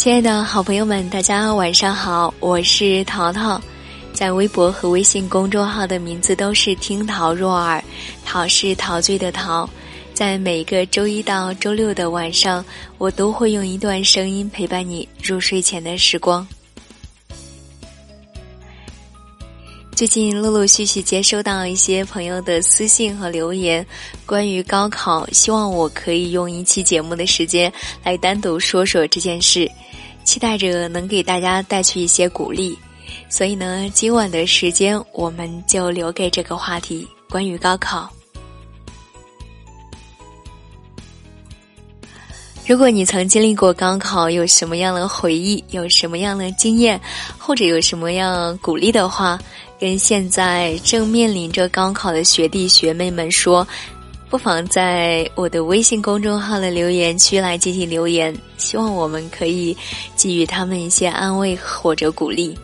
亲爱的好朋友们，大家晚上好，我是淘淘，在微博和微信公众号的名字都是听桃若耳，桃是陶醉的桃。在每个周一到周六的晚上，我都会用一段声音陪伴你入睡前的时光。最近陆陆续续接收到一些朋友的私信和留言，关于高考，希望我可以用一期节目的时间来单独说说这件事，期待着能给大家带去一些鼓励。所以呢，今晚的时间我们就留给这个话题，关于高考。如果你曾经历过高考，有什么样的回忆，有什么样的经验，或者有什么样鼓励的话。跟现在正面临着高考的学弟学妹们说，不妨在我的微信公众号的留言区来进行留言，希望我们可以给予他们一些安慰或者鼓励。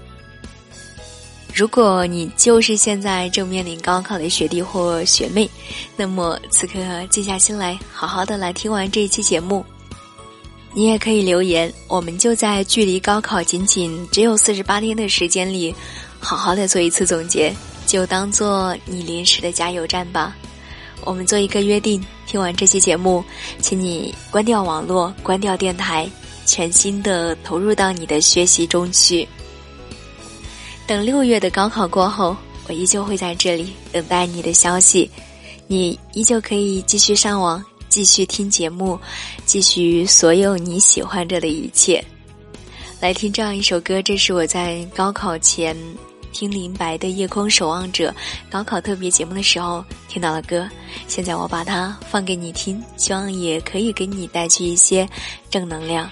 如果你就是现在正面临高考的学弟或学妹，那么此刻静下心来，好好的来听完这一期节目。你也可以留言，我们就在距离高考仅仅只有四十八天的时间里。好好的做一次总结，就当做你临时的加油站吧。我们做一个约定，听完这期节目，请你关掉网络，关掉电台，全心的投入到你的学习中去。等六月的高考过后，我依旧会在这里等待你的消息。你依旧可以继续上网，继续听节目，继续所有你喜欢着的一切。来听这样一首歌，这是我在高考前听林白的《夜空守望者》高考特别节目的时候听到了歌。现在我把它放给你听，希望也可以给你带去一些正能量。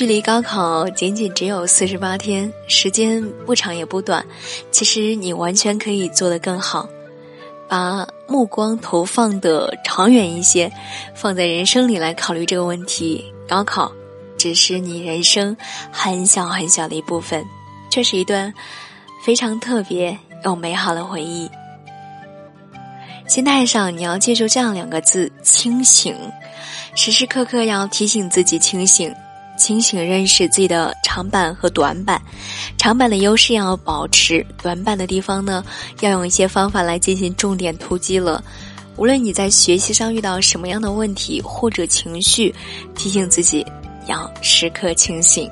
距离高考仅仅只有四十八天，时间不长也不短。其实你完全可以做得更好，把目光投放的长远一些，放在人生里来考虑这个问题。高考只是你人生很小很小的一部分，却是一段非常特别又美好的回忆。心态上，你要记住这样两个字：清醒。时时刻刻要提醒自己清醒，清醒认识自己的长板和短板，长板的优势要保持，短板的地方呢，要用一些方法来进行重点突击了。无论你在学习上遇到什么样的问题或者情绪，提醒自己要时刻清醒，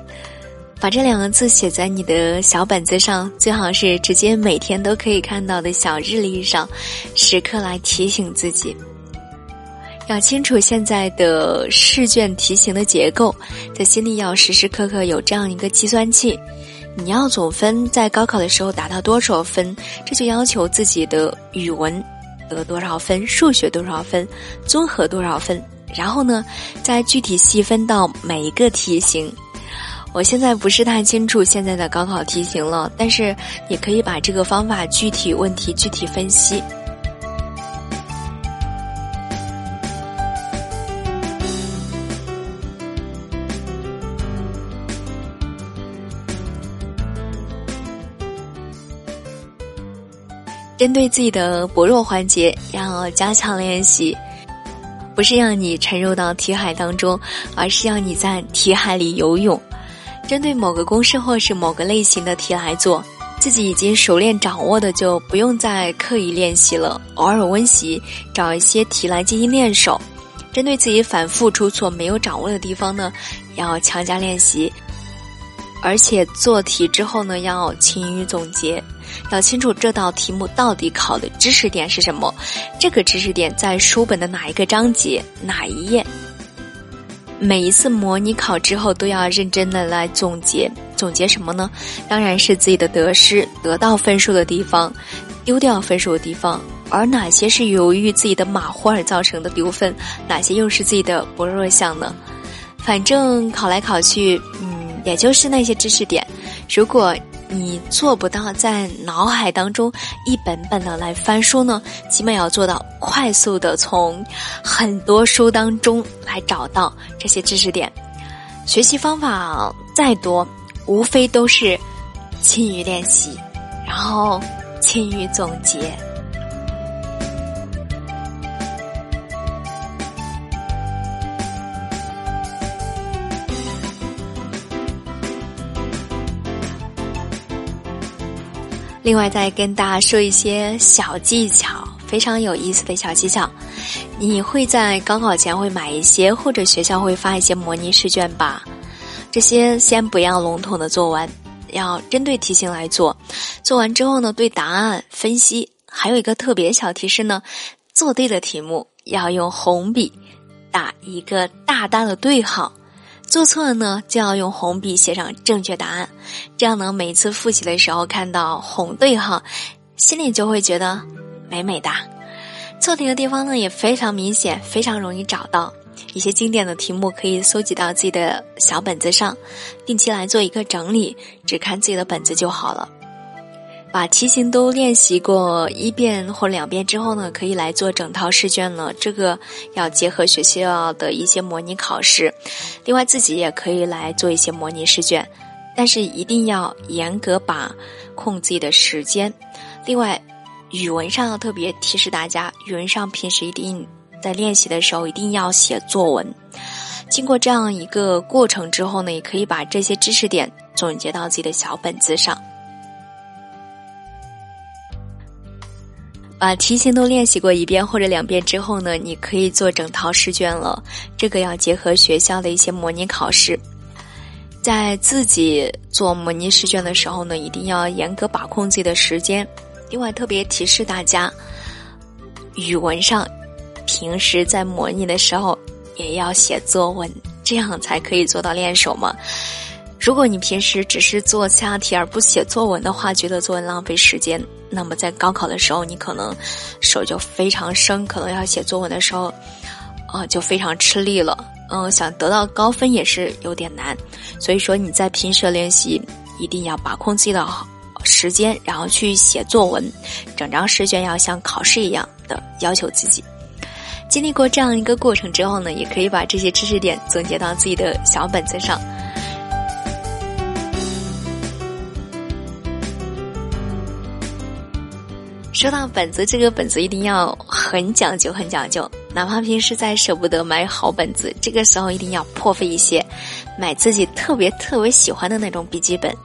把这两个字写在你的小本子上，最好是直接每天都可以看到的小日历上，时刻来提醒自己。要清楚现在的试卷题型的结构，在心里要时时刻刻有这样一个计算器。你要总分在高考的时候达到多少分，这就要求自己的语文得多少分，数学多少分，综合多少分。然后呢，再具体细分到每一个题型。我现在不是太清楚现在的高考题型了，但是你可以把这个方法具体问题具体分析。针对自己的薄弱环节，要加强练习，不是让你沉入到题海当中，而是让你在题海里游泳。针对某个公式或是某个类型的题来做，自己已经熟练掌握的，就不用再刻意练习了，偶尔温习，找一些题来进行练手。针对自己反复出错没有掌握的地方呢，要强加练习。而且做题之后呢，要勤于总结，要清楚这道题目到底考的知识点是什么，这个知识点在书本的哪一个章节哪一页。每一次模拟考之后，都要认真的来总结，总结什么呢？当然是自己的得失，得到分数的地方，丢掉分数的地方，而哪些是由于自己的马虎而造成的丢分，哪些又是自己的薄弱项呢？反正考来考去，嗯。也就是那些知识点，如果你做不到在脑海当中一本本的来翻书呢，起码要做到快速的从很多书当中来找到这些知识点。学习方法再多，无非都是勤于练习，然后勤于总结。另外，再跟大家说一些小技巧，非常有意思的小技巧。你会在高考前会买一些，或者学校会发一些模拟试卷吧？这些先不要笼统的做完，要针对题型来做。做完之后呢，对答案分析。还有一个特别小提示呢，做对的题目要用红笔打一个大大的对号。做错了呢，就要用红笔写上正确答案，这样呢，每次复习的时候看到红对号，心里就会觉得美美哒。错题的地方呢也非常明显，非常容易找到。一些经典的题目可以搜集到自己的小本子上，定期来做一个整理，只看自己的本子就好了。把题型都练习过一遍或两遍之后呢，可以来做整套试卷了。这个要结合学校的一些模拟考试，另外自己也可以来做一些模拟试卷，但是一定要严格把控自己的时间。另外，语文上要特别提示大家，语文上平时一定在练习的时候一定要写作文。经过这样一个过程之后呢，也可以把这些知识点总结到自己的小本子上。把题型都练习过一遍或者两遍之后呢，你可以做整套试卷了。这个要结合学校的一些模拟考试，在自己做模拟试卷的时候呢，一定要严格把控自己的时间。另外，特别提示大家，语文上平时在模拟的时候也要写作文，这样才可以做到练手嘛。如果你平时只是做下题而不写作文的话，觉得作文浪费时间，那么在高考的时候，你可能手就非常生，可能要写作文的时候，啊，就非常吃力了。嗯，想得到高分也是有点难。所以说你在平时练习一定要把控自己的时间，然后去写作文，整张试卷要像考试一样的要求自己。经历过这样一个过程之后呢，也可以把这些知识点总结到自己的小本子上。说到本子，这个本子一定要很讲究，很讲究。哪怕平时再舍不得买好本子，这个时候一定要破费一些，买自己特别特别喜欢的那种笔记本。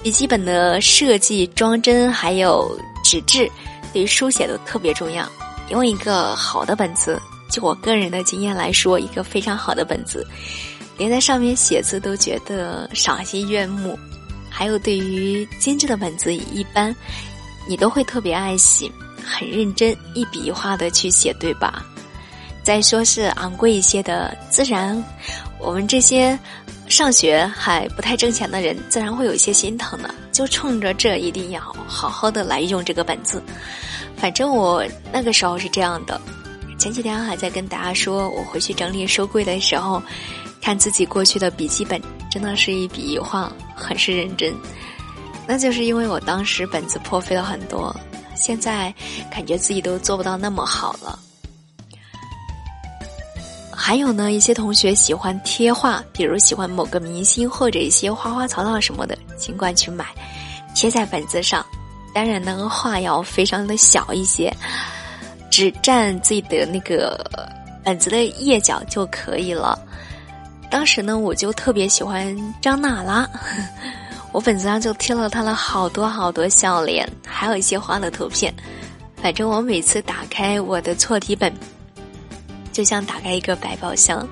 笔记本的设计、装帧还有纸质，对于书写都特别重要。用一个好的本子，就我个人的经验来说，一个非常好的本子，连在上面写字都觉得赏心悦目。还有对于精致的本子，一般。你都会特别爱惜，很认真，一笔一画的去写，对吧？再说是昂贵一些的，自然我们这些上学还不太挣钱的人，自然会有一些心疼的。就冲着这，一定要好好的来用这个本子。反正我那个时候是这样的。前几天还在跟大家说，我回去整理书柜的时候，看自己过去的笔记本，真的是一笔一画，很是认真。那就是因为我当时本子破费了很多，现在感觉自己都做不到那么好了。还有呢，一些同学喜欢贴画，比如喜欢某个明星或者一些花花草草什么的，尽管去买，贴在本子上。当然呢，画要非常的小一些，只占自己的那个本子的页角就可以了。当时呢，我就特别喜欢张娜拉。我本子上就贴了他的好多好多笑脸，还有一些花的图片。反正我每次打开我的错题本，就像打开一个百宝箱，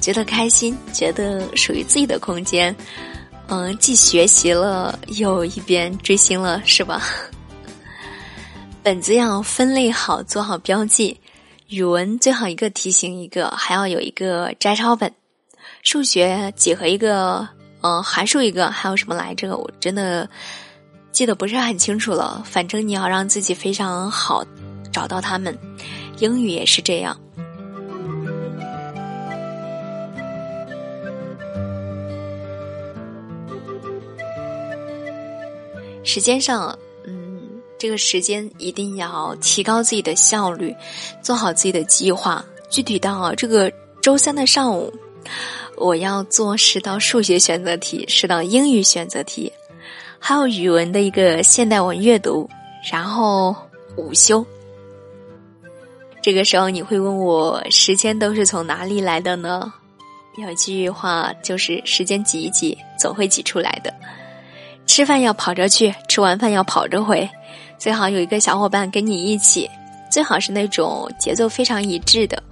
觉得开心，觉得属于自己的空间。嗯，既学习了，又一边追星了，是吧？本子要分类好，做好标记。语文最好一个题型一个，还要有一个摘抄本。数学几何一个。嗯，函数一个，还有什么来着？我真的记得不是很清楚了。反正你要让自己非常好找到他们。英语也是这样。时间上，嗯，这个时间一定要提高自己的效率，做好自己的计划。具体到这个周三的上午。我要做十道数学选择题，十道英语选择题，还有语文的一个现代文阅读，然后午休。这个时候你会问我，时间都是从哪里来的呢？有一句话就是时间挤一挤，总会挤出来的。吃饭要跑着去，吃完饭要跑着回，最好有一个小伙伴跟你一起，最好是那种节奏非常一致的。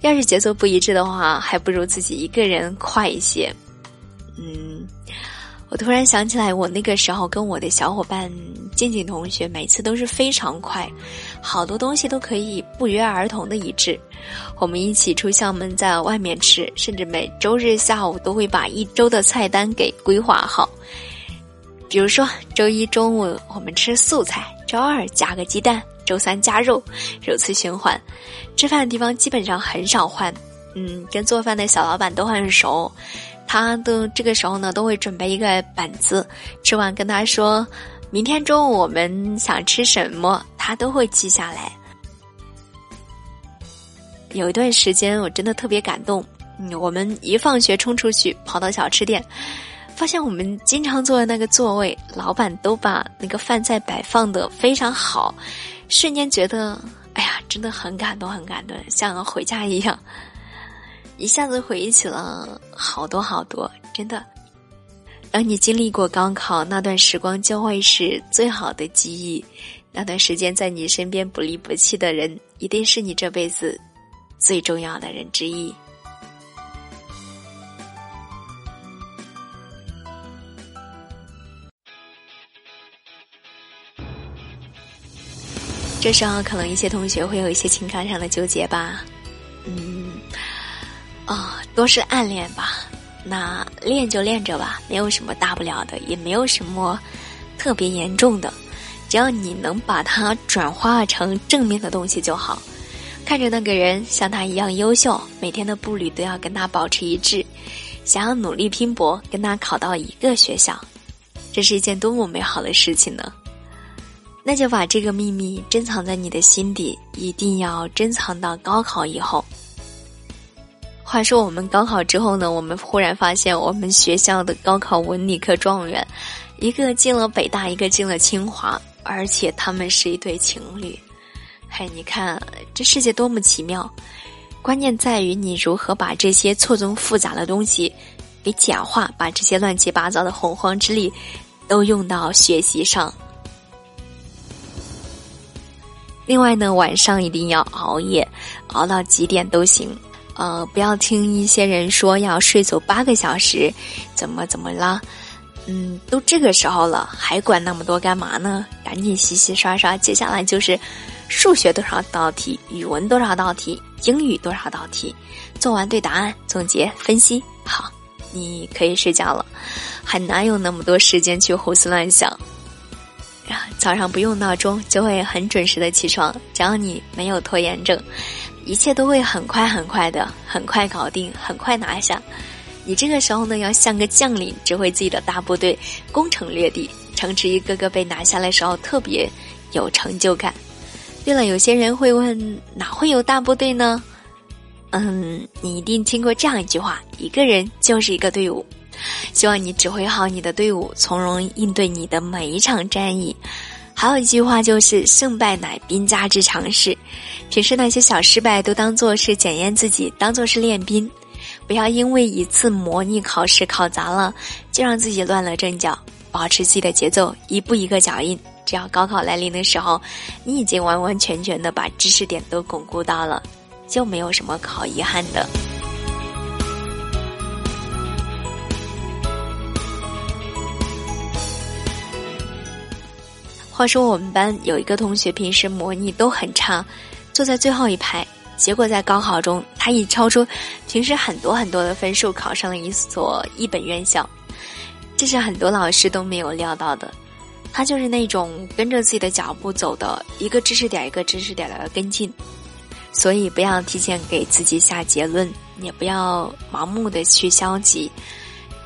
要是节奏不一致的话，还不如自己一个人快一些。嗯，我突然想起来，我那个时候跟我的小伙伴静静同学，每次都是非常快，好多东西都可以不约而同的一致。我们一起出校门，在外面吃，甚至每周日下午都会把一周的菜单给规划好。比如说，周一中午我们吃素菜，周二加个鸡蛋。周三加肉，如此循环。吃饭的地方基本上很少换，嗯，跟做饭的小老板都很熟，他的这个时候呢都会准备一个本子，吃完跟他说，明天中午我们想吃什么，他都会记下来。有一段时间我真的特别感动，嗯，我们一放学冲出去跑到小吃店，发现我们经常坐的那个座位，老板都把那个饭菜摆放的非常好。瞬间觉得，哎呀，真的很感动，很感动，像回家一样。一下子回忆起了好多好多，真的。当你经历过高考那段时光，就会是最好的记忆。那段时间在你身边不离不弃的人，一定是你这辈子最重要的人之一。这时候可能一些同学会有一些情感上的纠结吧，嗯，啊，多是暗恋吧，那恋就恋着吧，没有什么大不了的，也没有什么特别严重的，只要你能把它转化成正面的东西就好。看着那个人像他一样优秀，每天的步履都要跟他保持一致，想要努力拼搏跟他考到一个学校，这是一件多么美好的事情呢？那就把这个秘密珍藏在你的心底，一定要珍藏到高考以后。话说我们高考之后呢，我们忽然发现我们学校的高考文理科状元，一个进了北大，一个进了清华，而且他们是一对情侣。嘿，你看这世界多么奇妙！关键在于你如何把这些错综复杂的东西给简化，把这些乱七八糟的洪荒之力都用到学习上。另外呢，晚上一定要熬夜，熬到几点都行。呃，不要听一些人说要睡足八个小时，怎么怎么啦？嗯，都这个时候了，还管那么多干嘛呢？赶紧洗洗刷刷，接下来就是数学多少道题，语文多少道题，英语多少道题，做完对答案，总结分析，好，你可以睡觉了。很难有那么多时间去胡思乱想。早上不用闹钟就会很准时的起床，只要你没有拖延症，一切都会很快很快的，很快搞定，很快拿下。你这个时候呢，要像个将领，指挥自己的大部队攻城略地，城池一个个被拿下来的时候，特别有成就感。对了，有些人会问，哪会有大部队呢？嗯，你一定听过这样一句话：一个人就是一个队伍。希望你指挥好你的队伍，从容应对你的每一场战役。还有一句话就是“胜败乃兵家之常事”，平时那些小失败都当做是检验自己，当做是练兵。不要因为一次模拟考试考砸了，就让自己乱了阵脚。保持自己的节奏，一步一个脚印。只要高考来临的时候，你已经完完全全的把知识点都巩固到了，就没有什么考遗憾的。话说我们班有一个同学，平时模拟都很差，坐在最后一排。结果在高考中，他以超出平时很多很多的分数，考上了一所一本院校。这是很多老师都没有料到的。他就是那种跟着自己的脚步走的，一个知识点一个知识点的跟进。所以不要提前给自己下结论，也不要盲目的去消极。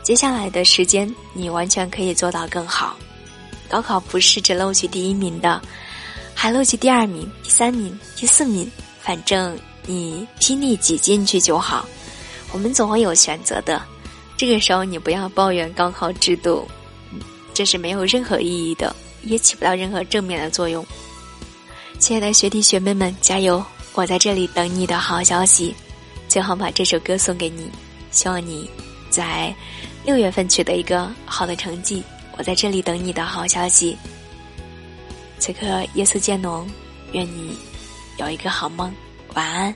接下来的时间，你完全可以做到更好。高考不是只录取第一名的，还录取第二名、第三名、第四名，反正你拼力挤进去就好。我们总会有选择的，这个时候你不要抱怨高考制度，这是没有任何意义的，也起不到任何正面的作用。亲爱的学弟学妹们，加油！我在这里等你的好消息。最后把这首歌送给你，希望你在六月份取得一个好的成绩。我在这里等你的好消息。此刻夜色渐浓，愿你有一个好梦，晚安。